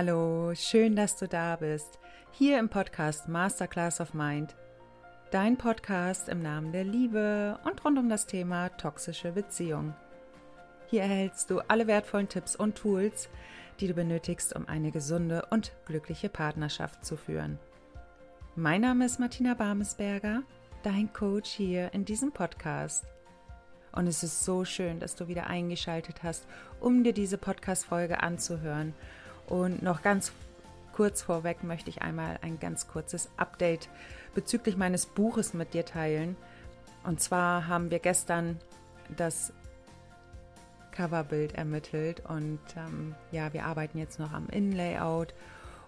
Hallo, schön, dass du da bist. Hier im Podcast Masterclass of Mind. Dein Podcast im Namen der Liebe und rund um das Thema toxische Beziehung. Hier erhältst du alle wertvollen Tipps und Tools, die du benötigst, um eine gesunde und glückliche Partnerschaft zu führen. Mein Name ist Martina Barmesberger, dein Coach hier in diesem Podcast. Und es ist so schön, dass du wieder eingeschaltet hast, um dir diese Podcast-Folge anzuhören. Und noch ganz kurz vorweg möchte ich einmal ein ganz kurzes Update bezüglich meines Buches mit dir teilen. Und zwar haben wir gestern das Coverbild ermittelt und ähm, ja, wir arbeiten jetzt noch am Innenlayout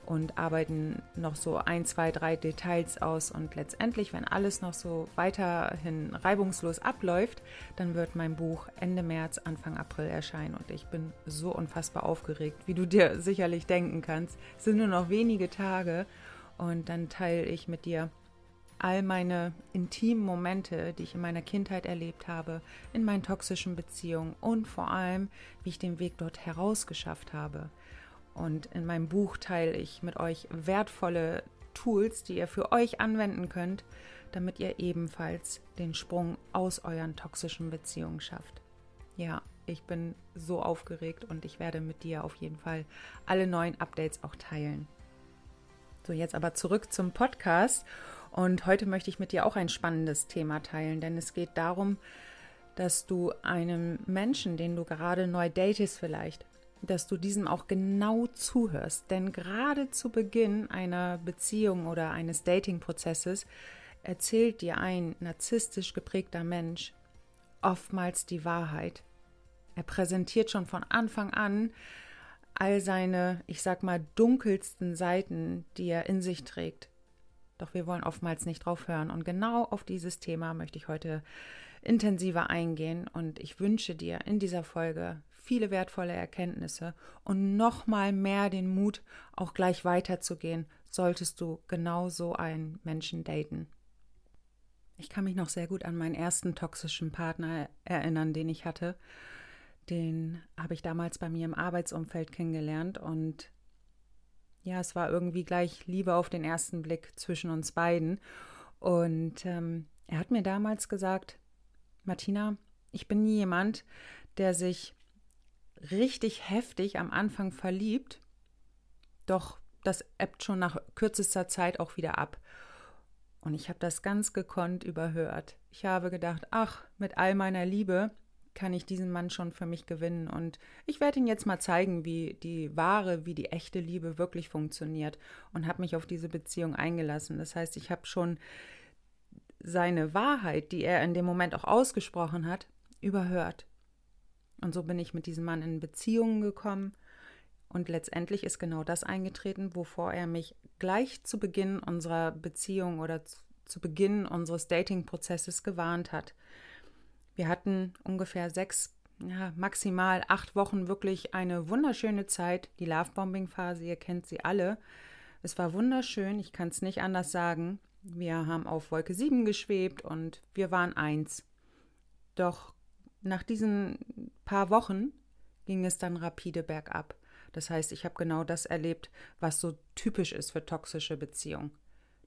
und arbeiten noch so ein, zwei, drei Details aus. Und letztendlich, wenn alles noch so weiterhin reibungslos abläuft, dann wird mein Buch Ende März, Anfang April erscheinen. Und ich bin so unfassbar aufgeregt, wie du dir sicherlich denken kannst. Es sind nur noch wenige Tage und dann teile ich mit dir all meine intimen Momente, die ich in meiner Kindheit erlebt habe, in meinen toxischen Beziehungen und vor allem, wie ich den Weg dort herausgeschafft habe. Und in meinem Buch teile ich mit euch wertvolle Tools, die ihr für euch anwenden könnt, damit ihr ebenfalls den Sprung aus euren toxischen Beziehungen schafft. Ja, ich bin so aufgeregt und ich werde mit dir auf jeden Fall alle neuen Updates auch teilen. So, jetzt aber zurück zum Podcast. Und heute möchte ich mit dir auch ein spannendes Thema teilen, denn es geht darum, dass du einem Menschen, den du gerade neu datest vielleicht, dass du diesem auch genau zuhörst. Denn gerade zu Beginn einer Beziehung oder eines Dating-Prozesses erzählt dir ein narzisstisch geprägter Mensch oftmals die Wahrheit. Er präsentiert schon von Anfang an all seine, ich sag mal, dunkelsten Seiten, die er in sich trägt. Doch wir wollen oftmals nicht drauf hören. Und genau auf dieses Thema möchte ich heute intensiver eingehen. Und ich wünsche dir in dieser Folge viele wertvolle Erkenntnisse und nochmal mehr den Mut, auch gleich weiterzugehen, solltest du genau so einen Menschen daten. Ich kann mich noch sehr gut an meinen ersten toxischen Partner erinnern, den ich hatte. Den habe ich damals bei mir im Arbeitsumfeld kennengelernt und ja, es war irgendwie gleich Liebe auf den ersten Blick zwischen uns beiden. Und ähm, er hat mir damals gesagt, Martina, ich bin nie jemand, der sich richtig heftig am Anfang verliebt, doch das ebbt schon nach kürzester Zeit auch wieder ab. Und ich habe das ganz gekonnt überhört. Ich habe gedacht, ach, mit all meiner Liebe kann ich diesen Mann schon für mich gewinnen. Und ich werde ihn jetzt mal zeigen, wie die wahre, wie die echte Liebe wirklich funktioniert. Und habe mich auf diese Beziehung eingelassen. Das heißt, ich habe schon seine Wahrheit, die er in dem Moment auch ausgesprochen hat, überhört. Und so bin ich mit diesem Mann in Beziehungen gekommen. Und letztendlich ist genau das eingetreten, wovor er mich gleich zu Beginn unserer Beziehung oder zu Beginn unseres Dating-Prozesses gewarnt hat. Wir hatten ungefähr sechs, ja, maximal acht Wochen wirklich eine wunderschöne Zeit. Die Lovebombing-Phase, ihr kennt sie alle. Es war wunderschön, ich kann es nicht anders sagen. Wir haben auf Wolke 7 geschwebt und wir waren eins. Doch nach diesen paar Wochen ging es dann rapide bergab. Das heißt, ich habe genau das erlebt, was so typisch ist für toxische Beziehungen.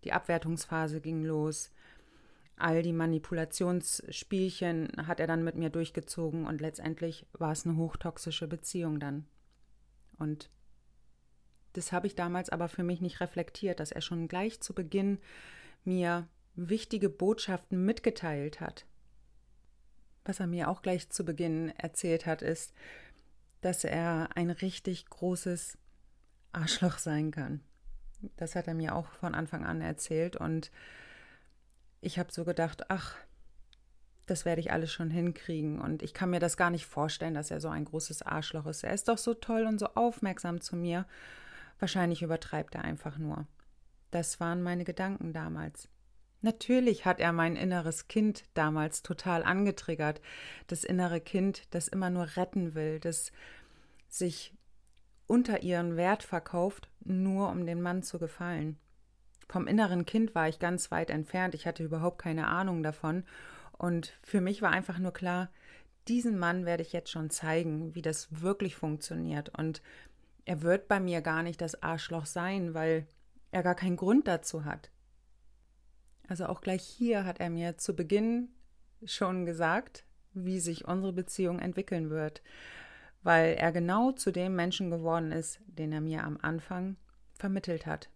Die Abwertungsphase ging los. All die Manipulationsspielchen hat er dann mit mir durchgezogen und letztendlich war es eine hochtoxische Beziehung dann. Und das habe ich damals aber für mich nicht reflektiert, dass er schon gleich zu Beginn mir wichtige Botschaften mitgeteilt hat. Was er mir auch gleich zu Beginn erzählt hat, ist, dass er ein richtig großes Arschloch sein kann. Das hat er mir auch von Anfang an erzählt und ich habe so gedacht, ach, das werde ich alles schon hinkriegen und ich kann mir das gar nicht vorstellen, dass er so ein großes Arschloch ist. Er ist doch so toll und so aufmerksam zu mir. Wahrscheinlich übertreibt er einfach nur. Das waren meine Gedanken damals. Natürlich hat er mein inneres Kind damals total angetriggert. Das innere Kind, das immer nur retten will, das sich unter ihren Wert verkauft, nur um dem Mann zu gefallen. Vom inneren Kind war ich ganz weit entfernt. Ich hatte überhaupt keine Ahnung davon. Und für mich war einfach nur klar, diesen Mann werde ich jetzt schon zeigen, wie das wirklich funktioniert. Und er wird bei mir gar nicht das Arschloch sein, weil er gar keinen Grund dazu hat. Also auch gleich hier hat er mir zu Beginn schon gesagt, wie sich unsere Beziehung entwickeln wird, weil er genau zu dem Menschen geworden ist, den er mir am Anfang vermittelt hat.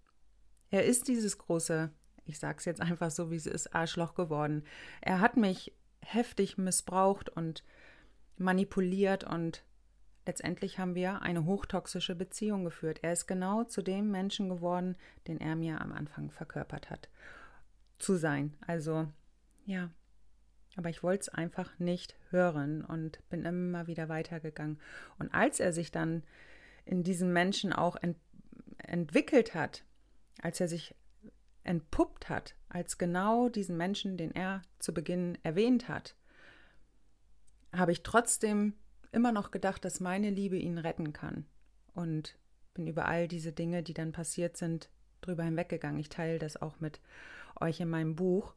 Er ist dieses große, ich sag's jetzt einfach so, wie es ist, Arschloch geworden. Er hat mich heftig missbraucht und manipuliert und letztendlich haben wir eine hochtoxische Beziehung geführt. Er ist genau zu dem Menschen geworden, den er mir am Anfang verkörpert hat. Zu sein. Also, ja. Aber ich wollte es einfach nicht hören und bin immer wieder weitergegangen. Und als er sich dann in diesem Menschen auch ent entwickelt hat, als er sich entpuppt hat, als genau diesen Menschen, den er zu Beginn erwähnt hat, habe ich trotzdem immer noch gedacht, dass meine Liebe ihn retten kann. Und bin über all diese Dinge, die dann passiert sind, drüber hinweggegangen. Ich teile das auch mit euch in meinem Buch,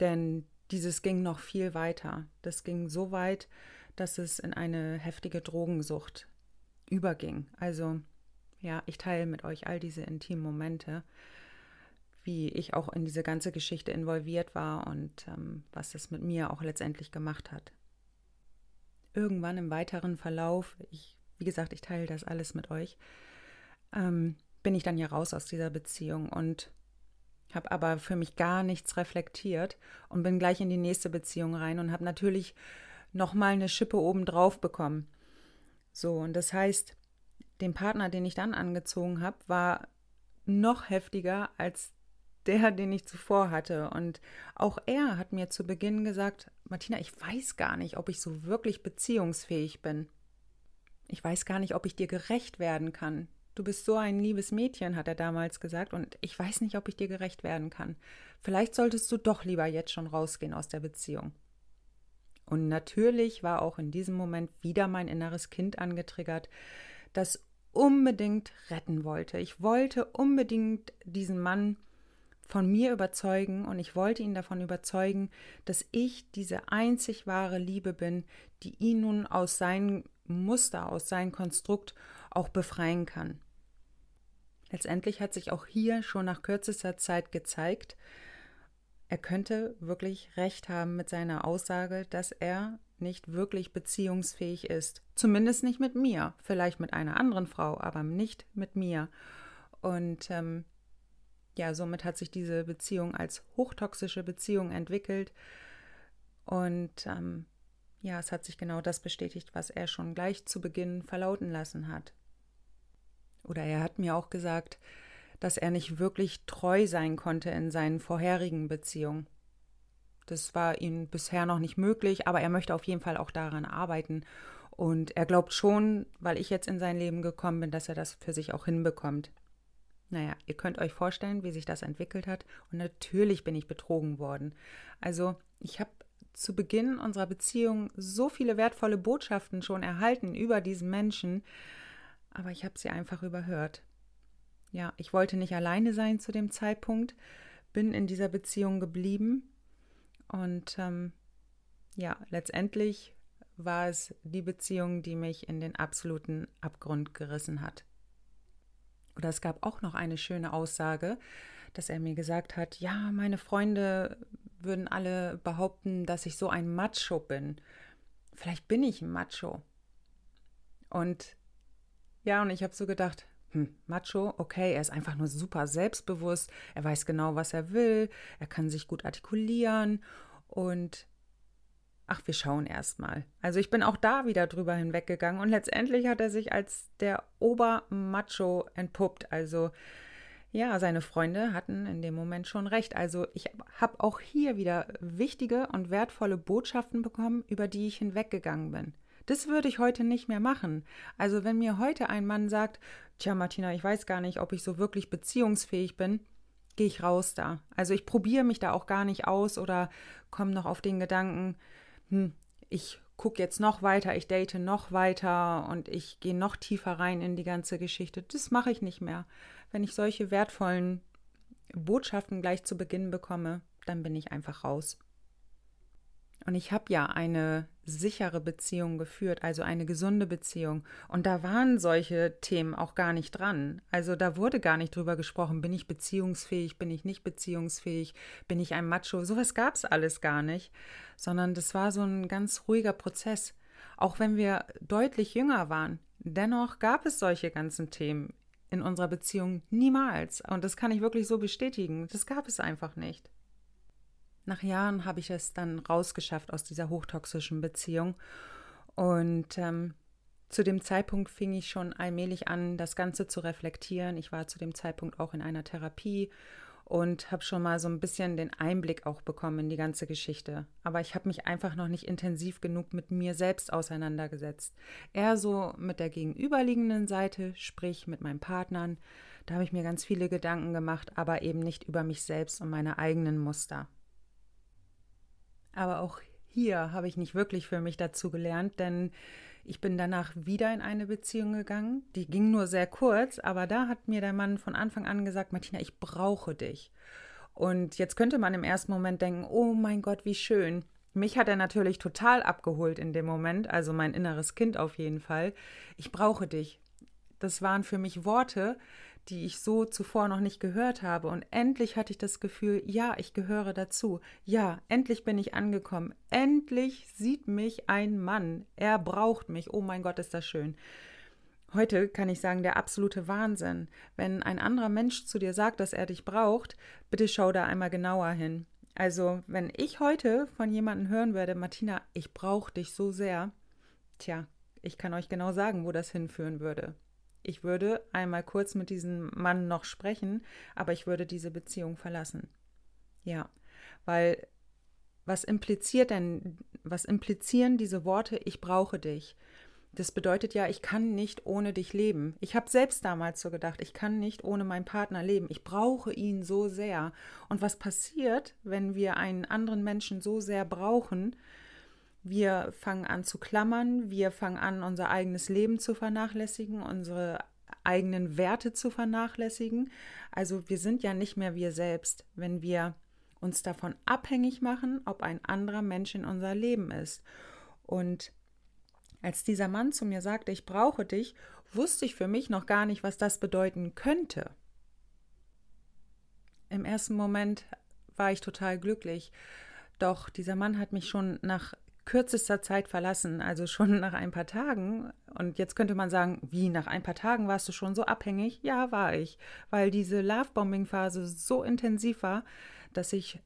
denn dieses ging noch viel weiter. Das ging so weit, dass es in eine heftige Drogensucht überging. Also ja, ich teile mit euch all diese intimen Momente, wie ich auch in diese ganze Geschichte involviert war und ähm, was es mit mir auch letztendlich gemacht hat irgendwann im weiteren Verlauf, ich, wie gesagt, ich teile das alles mit euch, ähm, bin ich dann ja raus aus dieser Beziehung und habe aber für mich gar nichts reflektiert und bin gleich in die nächste Beziehung rein und habe natürlich noch mal eine Schippe obendrauf bekommen. So und das heißt, den Partner, den ich dann angezogen habe, war noch heftiger als der, den ich zuvor hatte. Und auch er hat mir zu Beginn gesagt, Martina, ich weiß gar nicht, ob ich so wirklich beziehungsfähig bin. Ich weiß gar nicht, ob ich dir gerecht werden kann. Du bist so ein liebes Mädchen, hat er damals gesagt, und ich weiß nicht, ob ich dir gerecht werden kann. Vielleicht solltest du doch lieber jetzt schon rausgehen aus der Beziehung. Und natürlich war auch in diesem Moment wieder mein inneres Kind angetriggert, das unbedingt retten wollte. Ich wollte unbedingt diesen Mann von mir überzeugen und ich wollte ihn davon überzeugen, dass ich diese einzig wahre Liebe bin, die ihn nun aus seinem Muster, aus seinem Konstrukt auch befreien kann. Letztendlich hat sich auch hier schon nach kürzester Zeit gezeigt, er könnte wirklich recht haben mit seiner Aussage, dass er nicht wirklich beziehungsfähig ist. Zumindest nicht mit mir, vielleicht mit einer anderen Frau, aber nicht mit mir. Und ähm, ja, somit hat sich diese Beziehung als hochtoxische Beziehung entwickelt. Und ähm, ja, es hat sich genau das bestätigt, was er schon gleich zu Beginn verlauten lassen hat. Oder er hat mir auch gesagt, dass er nicht wirklich treu sein konnte in seinen vorherigen Beziehungen. Das war ihm bisher noch nicht möglich, aber er möchte auf jeden Fall auch daran arbeiten. Und er glaubt schon, weil ich jetzt in sein Leben gekommen bin, dass er das für sich auch hinbekommt. Naja, ihr könnt euch vorstellen, wie sich das entwickelt hat. Und natürlich bin ich betrogen worden. Also ich habe zu Beginn unserer Beziehung so viele wertvolle Botschaften schon erhalten über diesen Menschen, aber ich habe sie einfach überhört. Ja, ich wollte nicht alleine sein zu dem Zeitpunkt, bin in dieser Beziehung geblieben und ähm, ja, letztendlich war es die Beziehung, die mich in den absoluten Abgrund gerissen hat. Oder es gab auch noch eine schöne Aussage, dass er mir gesagt hat, ja, meine Freunde würden alle behaupten, dass ich so ein Macho bin. Vielleicht bin ich ein Macho. Und ja, und ich habe so gedacht, hm, Macho, okay, er ist einfach nur super selbstbewusst, er weiß genau, was er will, er kann sich gut artikulieren und ach, wir schauen erst mal. Also ich bin auch da wieder drüber hinweggegangen und letztendlich hat er sich als der Obermacho entpuppt. Also ja, seine Freunde hatten in dem Moment schon recht. Also ich habe auch hier wieder wichtige und wertvolle Botschaften bekommen, über die ich hinweggegangen bin. Das würde ich heute nicht mehr machen. Also wenn mir heute ein Mann sagt, tja Martina, ich weiß gar nicht, ob ich so wirklich beziehungsfähig bin, gehe ich raus da. Also ich probiere mich da auch gar nicht aus oder komme noch auf den Gedanken, hm, ich gucke jetzt noch weiter, ich date noch weiter und ich gehe noch tiefer rein in die ganze Geschichte. Das mache ich nicht mehr. Wenn ich solche wertvollen Botschaften gleich zu Beginn bekomme, dann bin ich einfach raus. Und ich habe ja eine sichere Beziehung geführt, also eine gesunde Beziehung. Und da waren solche Themen auch gar nicht dran. Also da wurde gar nicht drüber gesprochen, bin ich beziehungsfähig, bin ich nicht beziehungsfähig, bin ich ein Macho. Sowas gab es alles gar nicht, sondern das war so ein ganz ruhiger Prozess. Auch wenn wir deutlich jünger waren, dennoch gab es solche ganzen Themen in unserer Beziehung niemals. Und das kann ich wirklich so bestätigen. Das gab es einfach nicht. Nach Jahren habe ich es dann rausgeschafft aus dieser hochtoxischen Beziehung. Und ähm, zu dem Zeitpunkt fing ich schon allmählich an, das Ganze zu reflektieren. Ich war zu dem Zeitpunkt auch in einer Therapie und habe schon mal so ein bisschen den Einblick auch bekommen in die ganze Geschichte. Aber ich habe mich einfach noch nicht intensiv genug mit mir selbst auseinandergesetzt. Eher so mit der gegenüberliegenden Seite, sprich mit meinen Partnern. Da habe ich mir ganz viele Gedanken gemacht, aber eben nicht über mich selbst und meine eigenen Muster. Aber auch hier habe ich nicht wirklich für mich dazu gelernt, denn ich bin danach wieder in eine Beziehung gegangen. Die ging nur sehr kurz, aber da hat mir der Mann von Anfang an gesagt, Martina, ich brauche dich. Und jetzt könnte man im ersten Moment denken, oh mein Gott, wie schön. Mich hat er natürlich total abgeholt in dem Moment, also mein inneres Kind auf jeden Fall. Ich brauche dich. Das waren für mich Worte, die ich so zuvor noch nicht gehört habe. Und endlich hatte ich das Gefühl, ja, ich gehöre dazu. Ja, endlich bin ich angekommen. Endlich sieht mich ein Mann. Er braucht mich. Oh mein Gott, ist das schön. Heute kann ich sagen, der absolute Wahnsinn. Wenn ein anderer Mensch zu dir sagt, dass er dich braucht, bitte schau da einmal genauer hin. Also, wenn ich heute von jemandem hören werde, Martina, ich brauche dich so sehr, tja, ich kann euch genau sagen, wo das hinführen würde. Ich würde einmal kurz mit diesem Mann noch sprechen, aber ich würde diese Beziehung verlassen. Ja, weil was impliziert denn, was implizieren diese Worte, ich brauche dich? Das bedeutet ja, ich kann nicht ohne dich leben. Ich habe selbst damals so gedacht, ich kann nicht ohne meinen Partner leben. Ich brauche ihn so sehr. Und was passiert, wenn wir einen anderen Menschen so sehr brauchen, wir fangen an zu klammern, wir fangen an, unser eigenes Leben zu vernachlässigen, unsere eigenen Werte zu vernachlässigen. Also wir sind ja nicht mehr wir selbst, wenn wir uns davon abhängig machen, ob ein anderer Mensch in unser Leben ist. Und als dieser Mann zu mir sagte, ich brauche dich, wusste ich für mich noch gar nicht, was das bedeuten könnte. Im ersten Moment war ich total glücklich, doch dieser Mann hat mich schon nach kürzester Zeit verlassen, also schon nach ein paar Tagen. Und jetzt könnte man sagen, wie nach ein paar Tagen warst du schon so abhängig? Ja, war ich, weil diese Lovebombing-Phase so intensiv war, dass ich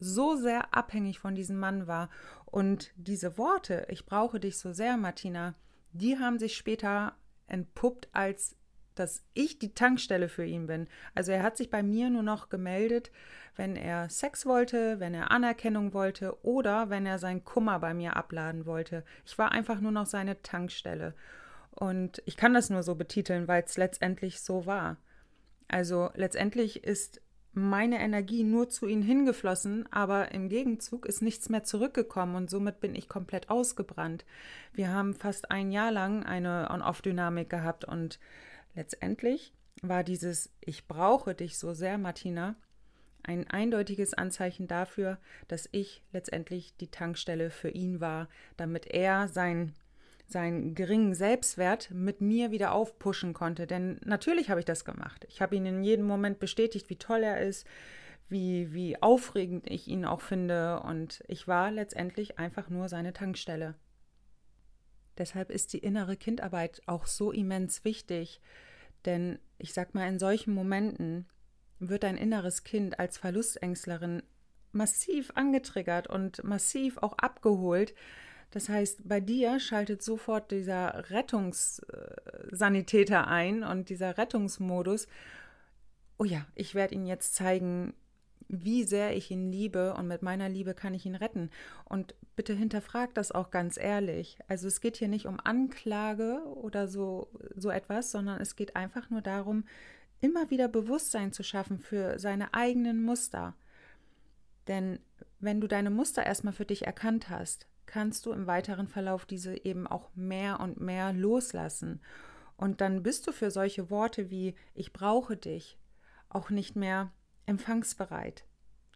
so sehr abhängig von diesem Mann war. Und diese Worte, ich brauche dich so sehr, Martina, die haben sich später entpuppt als dass ich die Tankstelle für ihn bin. Also er hat sich bei mir nur noch gemeldet, wenn er Sex wollte, wenn er Anerkennung wollte oder wenn er seinen Kummer bei mir abladen wollte. Ich war einfach nur noch seine Tankstelle. Und ich kann das nur so betiteln, weil es letztendlich so war. Also letztendlich ist meine Energie nur zu ihm hingeflossen, aber im Gegenzug ist nichts mehr zurückgekommen und somit bin ich komplett ausgebrannt. Wir haben fast ein Jahr lang eine On-Off-Dynamik gehabt und Letztendlich war dieses Ich brauche dich so sehr, Martina, ein eindeutiges Anzeichen dafür, dass ich letztendlich die Tankstelle für ihn war, damit er sein seinen geringen Selbstwert mit mir wieder aufpushen konnte. Denn natürlich habe ich das gemacht. Ich habe ihn in jedem Moment bestätigt, wie toll er ist, wie, wie aufregend ich ihn auch finde. Und ich war letztendlich einfach nur seine Tankstelle. Deshalb ist die innere Kindarbeit auch so immens wichtig, denn ich sag mal, in solchen Momenten wird dein inneres Kind als Verlustängstlerin massiv angetriggert und massiv auch abgeholt. Das heißt, bei dir schaltet sofort dieser Rettungssanitäter ein und dieser Rettungsmodus. Oh ja, ich werde ihn jetzt zeigen, wie sehr ich ihn liebe und mit meiner Liebe kann ich ihn retten. Und bitte hinterfragt das auch ganz ehrlich. Also es geht hier nicht um Anklage oder so, so etwas, sondern es geht einfach nur darum, immer wieder Bewusstsein zu schaffen für seine eigenen Muster. Denn wenn du deine Muster erstmal für dich erkannt hast, kannst du im weiteren Verlauf diese eben auch mehr und mehr loslassen. Und dann bist du für solche Worte wie ich brauche dich auch nicht mehr empfangsbereit.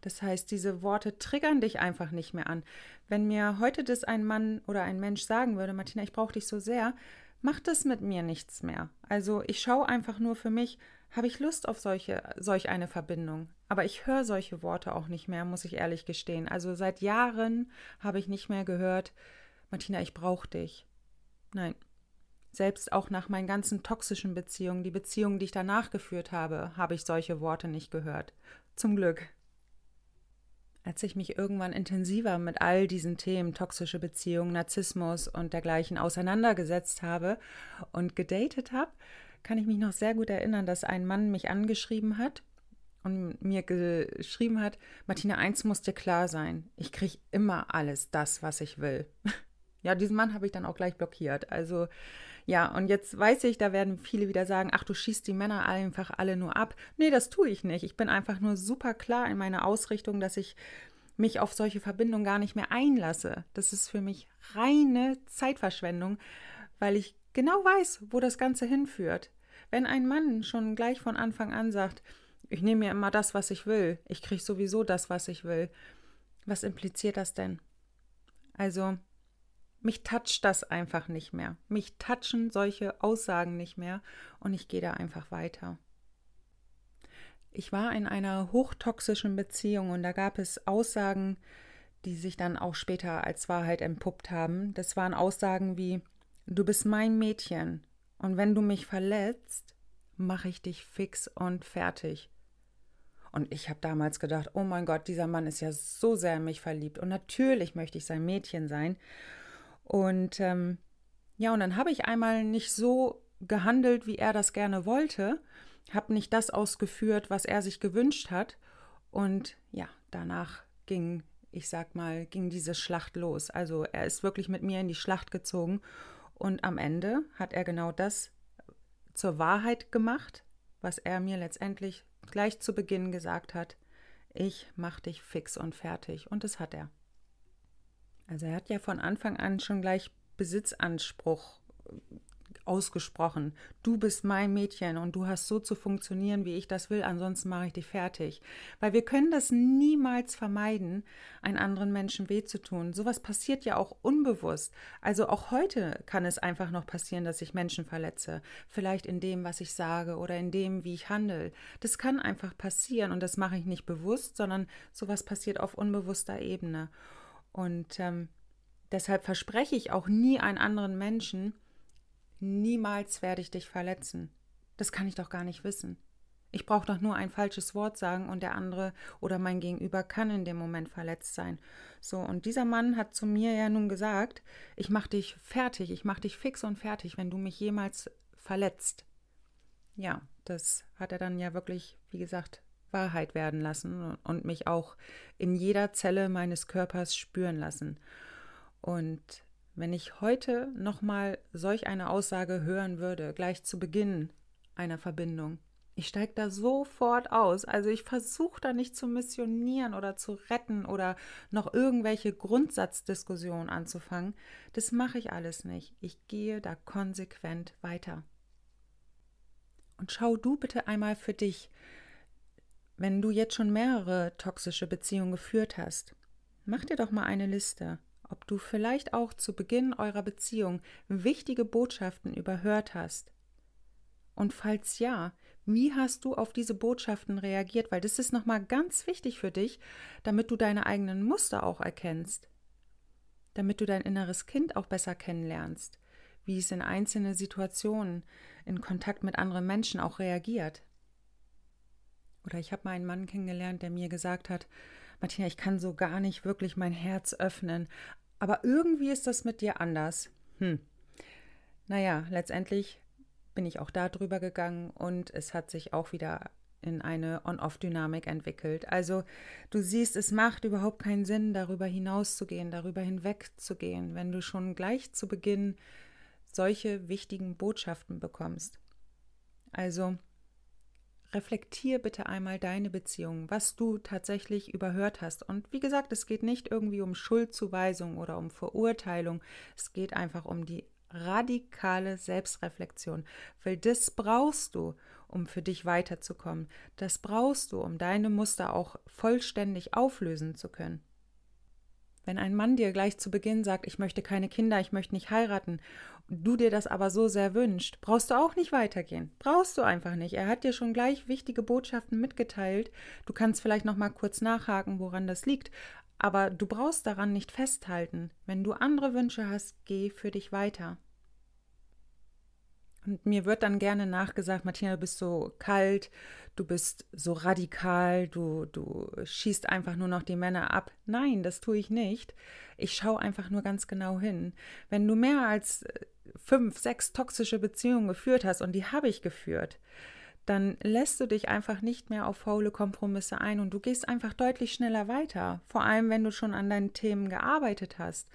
Das heißt, diese Worte triggern dich einfach nicht mehr an. Wenn mir heute das ein Mann oder ein Mensch sagen würde, Martina, ich brauche dich so sehr, macht es mit mir nichts mehr. Also ich schaue einfach nur für mich, habe ich Lust auf solche, solch eine Verbindung. Aber ich höre solche Worte auch nicht mehr, muss ich ehrlich gestehen. Also seit Jahren habe ich nicht mehr gehört, Martina, ich brauche dich. Nein. Selbst auch nach meinen ganzen toxischen Beziehungen, die Beziehungen, die ich danach geführt habe, habe ich solche Worte nicht gehört. Zum Glück. Als ich mich irgendwann intensiver mit all diesen Themen, toxische Beziehungen, Narzissmus und dergleichen auseinandergesetzt habe und gedatet habe, kann ich mich noch sehr gut erinnern, dass ein Mann mich angeschrieben hat und mir geschrieben hat, Martina, eins muss dir klar sein, ich kriege immer alles das, was ich will. Ja, diesen Mann habe ich dann auch gleich blockiert. Also ja, und jetzt weiß ich, da werden viele wieder sagen, ach, du schießt die Männer einfach alle nur ab. Nee, das tue ich nicht. Ich bin einfach nur super klar in meiner Ausrichtung, dass ich mich auf solche Verbindungen gar nicht mehr einlasse. Das ist für mich reine Zeitverschwendung, weil ich genau weiß, wo das Ganze hinführt. Wenn ein Mann schon gleich von Anfang an sagt, ich nehme mir immer das, was ich will, ich kriege sowieso das, was ich will, was impliziert das denn? Also, mich toucht das einfach nicht mehr. Mich touchen solche Aussagen nicht mehr und ich gehe da einfach weiter. Ich war in einer hochtoxischen Beziehung und da gab es Aussagen, die sich dann auch später als Wahrheit entpuppt haben. Das waren Aussagen wie Du bist mein Mädchen und wenn du mich verletzt, mache ich dich fix und fertig. Und ich habe damals gedacht, oh mein Gott, dieser Mann ist ja so sehr in mich verliebt und natürlich möchte ich sein Mädchen sein. Und ähm, ja, und dann habe ich einmal nicht so gehandelt, wie er das gerne wollte, habe nicht das ausgeführt, was er sich gewünscht hat. Und ja, danach ging, ich sag mal, ging diese Schlacht los. Also er ist wirklich mit mir in die Schlacht gezogen. Und am Ende hat er genau das zur Wahrheit gemacht, was er mir letztendlich gleich zu Beginn gesagt hat. Ich mach dich fix und fertig. Und das hat er. Also er hat ja von Anfang an schon gleich Besitzanspruch äh, ausgesprochen. Du bist mein Mädchen und du hast so zu funktionieren, wie ich das will, ansonsten mache ich dich fertig. Weil wir können das niemals vermeiden, einen anderen Menschen weh zu tun. Sowas passiert ja auch unbewusst. Also auch heute kann es einfach noch passieren, dass ich Menschen verletze. Vielleicht in dem, was ich sage oder in dem, wie ich handle. Das kann einfach passieren und das mache ich nicht bewusst, sondern sowas passiert auf unbewusster Ebene. Und ähm, deshalb verspreche ich auch nie einen anderen Menschen, niemals werde ich dich verletzen. Das kann ich doch gar nicht wissen. Ich brauche doch nur ein falsches Wort sagen und der andere oder mein Gegenüber kann in dem Moment verletzt sein. So, und dieser Mann hat zu mir ja nun gesagt, ich mache dich fertig, ich mache dich fix und fertig, wenn du mich jemals verletzt. Ja, das hat er dann ja wirklich, wie gesagt, Wahrheit werden lassen und mich auch in jeder Zelle meines Körpers spüren lassen. Und wenn ich heute nochmal solch eine Aussage hören würde, gleich zu Beginn einer Verbindung, ich steige da sofort aus. Also ich versuche da nicht zu missionieren oder zu retten oder noch irgendwelche Grundsatzdiskussionen anzufangen. Das mache ich alles nicht. Ich gehe da konsequent weiter. Und schau du bitte einmal für dich, wenn du jetzt schon mehrere toxische Beziehungen geführt hast, mach dir doch mal eine Liste, ob du vielleicht auch zu Beginn eurer Beziehung wichtige Botschaften überhört hast. Und falls ja, wie hast du auf diese Botschaften reagiert? Weil das ist nochmal ganz wichtig für dich, damit du deine eigenen Muster auch erkennst. Damit du dein inneres Kind auch besser kennenlernst, wie es in einzelne Situationen in Kontakt mit anderen Menschen auch reagiert. Oder ich habe mal einen Mann kennengelernt, der mir gesagt hat, Martina, ich kann so gar nicht wirklich mein Herz öffnen, aber irgendwie ist das mit dir anders. Hm. Naja, letztendlich bin ich auch da drüber gegangen und es hat sich auch wieder in eine On-Off-Dynamik entwickelt. Also du siehst, es macht überhaupt keinen Sinn, darüber hinauszugehen, darüber hinwegzugehen, wenn du schon gleich zu Beginn solche wichtigen Botschaften bekommst. Also reflektier bitte einmal deine Beziehung, was du tatsächlich überhört hast. Und wie gesagt, es geht nicht irgendwie um Schuldzuweisung oder um Verurteilung. Es geht einfach um die radikale Selbstreflexion, weil das brauchst du, um für dich weiterzukommen. Das brauchst du, um deine Muster auch vollständig auflösen zu können. Wenn ein Mann dir gleich zu Beginn sagt, ich möchte keine Kinder, ich möchte nicht heiraten, du dir das aber so sehr wünscht, brauchst du auch nicht weitergehen. Brauchst du einfach nicht. Er hat dir schon gleich wichtige Botschaften mitgeteilt. Du kannst vielleicht noch mal kurz nachhaken, woran das liegt, aber du brauchst daran nicht festhalten. Wenn du andere Wünsche hast, geh für dich weiter. Und mir wird dann gerne nachgesagt, Martina, du bist so kalt, du bist so radikal, du, du schießt einfach nur noch die Männer ab. Nein, das tue ich nicht. Ich schaue einfach nur ganz genau hin. Wenn du mehr als äh, fünf, sechs toxische Beziehungen geführt hast, und die habe ich geführt, dann lässt du dich einfach nicht mehr auf faule Kompromisse ein und du gehst einfach deutlich schneller weiter. Vor allem, wenn du schon an deinen Themen gearbeitet hast.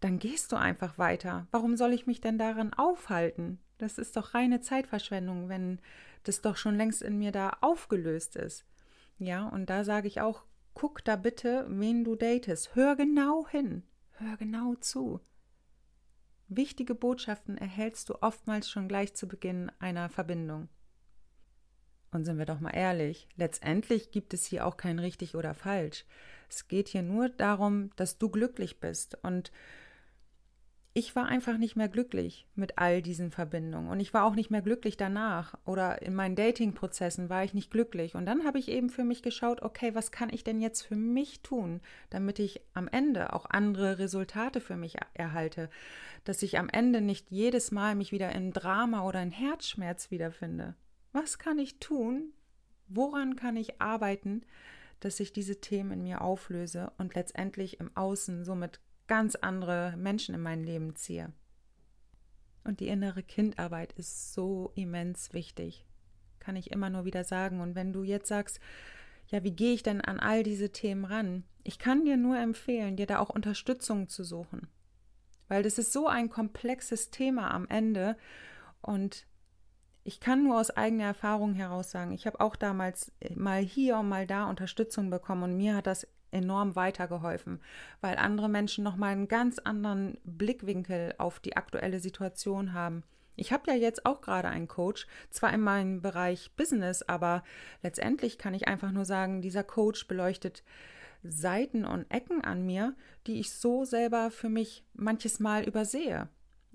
Dann gehst du einfach weiter. Warum soll ich mich denn daran aufhalten? Das ist doch reine Zeitverschwendung, wenn das doch schon längst in mir da aufgelöst ist. Ja, und da sage ich auch, guck da bitte, wen du datest. Hör genau hin. Hör genau zu. Wichtige Botschaften erhältst du oftmals schon gleich zu Beginn einer Verbindung. Und sind wir doch mal ehrlich, letztendlich gibt es hier auch kein richtig oder falsch. Es geht hier nur darum, dass du glücklich bist und ich war einfach nicht mehr glücklich mit all diesen Verbindungen und ich war auch nicht mehr glücklich danach oder in meinen Dating-Prozessen war ich nicht glücklich und dann habe ich eben für mich geschaut, okay, was kann ich denn jetzt für mich tun, damit ich am Ende auch andere Resultate für mich erhalte, dass ich am Ende nicht jedes Mal mich wieder in Drama oder in Herzschmerz wiederfinde. Was kann ich tun? Woran kann ich arbeiten, dass ich diese Themen in mir auflöse und letztendlich im Außen somit ganz andere Menschen in mein Leben ziehe. Und die innere Kindarbeit ist so immens wichtig, kann ich immer nur wieder sagen. Und wenn du jetzt sagst, ja, wie gehe ich denn an all diese Themen ran? Ich kann dir nur empfehlen, dir da auch Unterstützung zu suchen. Weil das ist so ein komplexes Thema am Ende. Und ich kann nur aus eigener Erfahrung heraus sagen, ich habe auch damals mal hier und mal da Unterstützung bekommen und mir hat das enorm weitergeholfen, weil andere Menschen nochmal einen ganz anderen Blickwinkel auf die aktuelle Situation haben. Ich habe ja jetzt auch gerade einen Coach, zwar in meinem Bereich Business, aber letztendlich kann ich einfach nur sagen, dieser Coach beleuchtet Seiten und Ecken an mir, die ich so selber für mich manches Mal übersehe.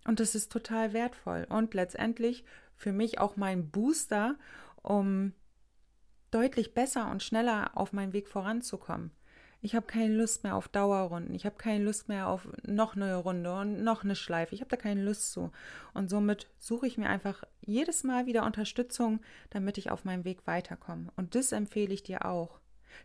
Und das ist total wertvoll und letztendlich für mich auch mein Booster, um deutlich besser und schneller auf meinen Weg voranzukommen. Ich habe keine Lust mehr auf Dauerrunden. Ich habe keine Lust mehr auf noch eine Runde und noch eine Schleife. Ich habe da keine Lust zu. Und somit suche ich mir einfach jedes Mal wieder Unterstützung, damit ich auf meinem Weg weiterkomme. Und das empfehle ich dir auch.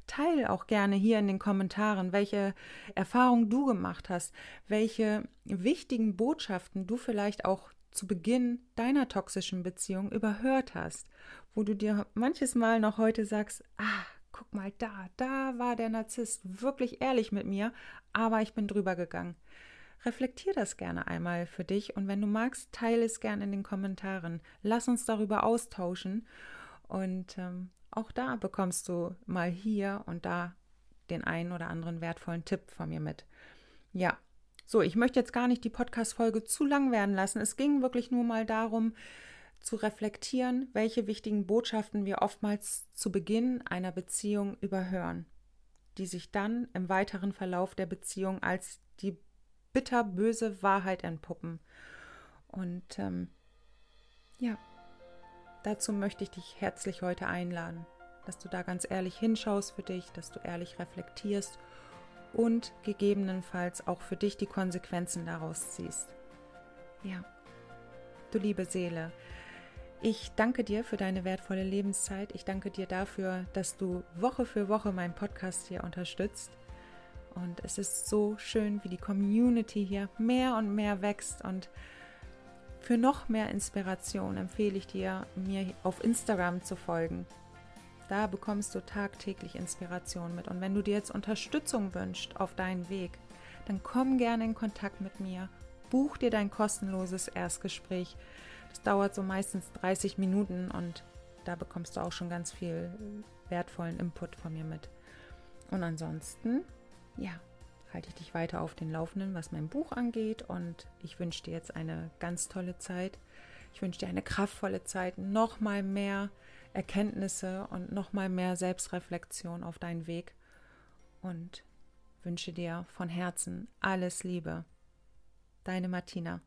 Teil auch gerne hier in den Kommentaren, welche Erfahrungen du gemacht hast, welche wichtigen Botschaften du vielleicht auch zu Beginn deiner toxischen Beziehung überhört hast, wo du dir manches Mal noch heute sagst, ah, guck mal da, da war der Narzisst wirklich ehrlich mit mir, aber ich bin drüber gegangen. Reflektier das gerne einmal für dich und wenn du magst, teile es gerne in den Kommentaren. Lass uns darüber austauschen und ähm, auch da bekommst du mal hier und da den einen oder anderen wertvollen Tipp von mir mit. Ja, so, ich möchte jetzt gar nicht die Podcast-Folge zu lang werden lassen. Es ging wirklich nur mal darum, zu reflektieren, welche wichtigen Botschaften wir oftmals zu Beginn einer Beziehung überhören, die sich dann im weiteren Verlauf der Beziehung als die bitterböse Wahrheit entpuppen. Und ähm, ja, dazu möchte ich dich herzlich heute einladen, dass du da ganz ehrlich hinschaust für dich, dass du ehrlich reflektierst und gegebenenfalls auch für dich die Konsequenzen daraus ziehst. Ja, du liebe Seele, ich danke dir für deine wertvolle Lebenszeit. Ich danke dir dafür, dass du Woche für Woche meinen Podcast hier unterstützt. Und es ist so schön, wie die Community hier mehr und mehr wächst. Und für noch mehr Inspiration empfehle ich dir, mir auf Instagram zu folgen. Da bekommst du tagtäglich Inspiration mit. Und wenn du dir jetzt Unterstützung wünschst auf deinen Weg, dann komm gerne in Kontakt mit mir. Buch dir dein kostenloses Erstgespräch das dauert so meistens 30 Minuten und da bekommst du auch schon ganz viel wertvollen Input von mir mit. Und ansonsten, ja, halte ich dich weiter auf den Laufenden, was mein Buch angeht. Und ich wünsche dir jetzt eine ganz tolle Zeit. Ich wünsche dir eine kraftvolle Zeit, noch mal mehr Erkenntnisse und noch mal mehr Selbstreflexion auf deinen Weg. Und wünsche dir von Herzen alles Liebe. Deine Martina.